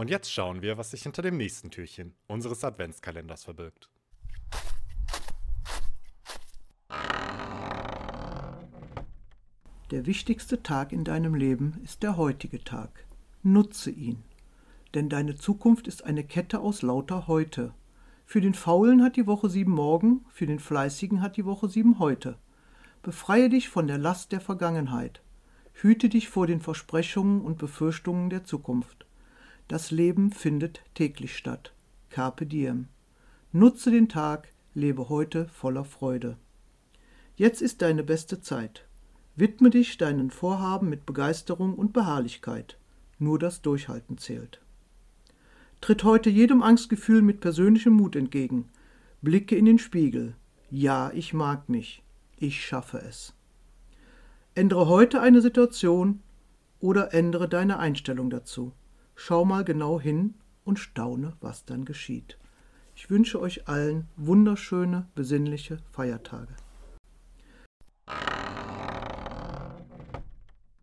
Und jetzt schauen wir, was sich hinter dem nächsten Türchen unseres Adventskalenders verbirgt. Der wichtigste Tag in deinem Leben ist der heutige Tag. Nutze ihn. Denn deine Zukunft ist eine Kette aus lauter Heute. Für den Faulen hat die Woche sieben Morgen, für den Fleißigen hat die Woche sieben Heute. Befreie dich von der Last der Vergangenheit. Hüte dich vor den Versprechungen und Befürchtungen der Zukunft. Das Leben findet täglich statt. Carpe diem. Nutze den Tag, lebe heute voller Freude. Jetzt ist deine beste Zeit. Widme dich deinen Vorhaben mit Begeisterung und Beharrlichkeit. Nur das Durchhalten zählt. Tritt heute jedem Angstgefühl mit persönlichem Mut entgegen. Blicke in den Spiegel. Ja, ich mag mich. Ich schaffe es. Ändere heute eine Situation oder ändere deine Einstellung dazu. Schau mal genau hin und staune, was dann geschieht. Ich wünsche euch allen wunderschöne, besinnliche Feiertage.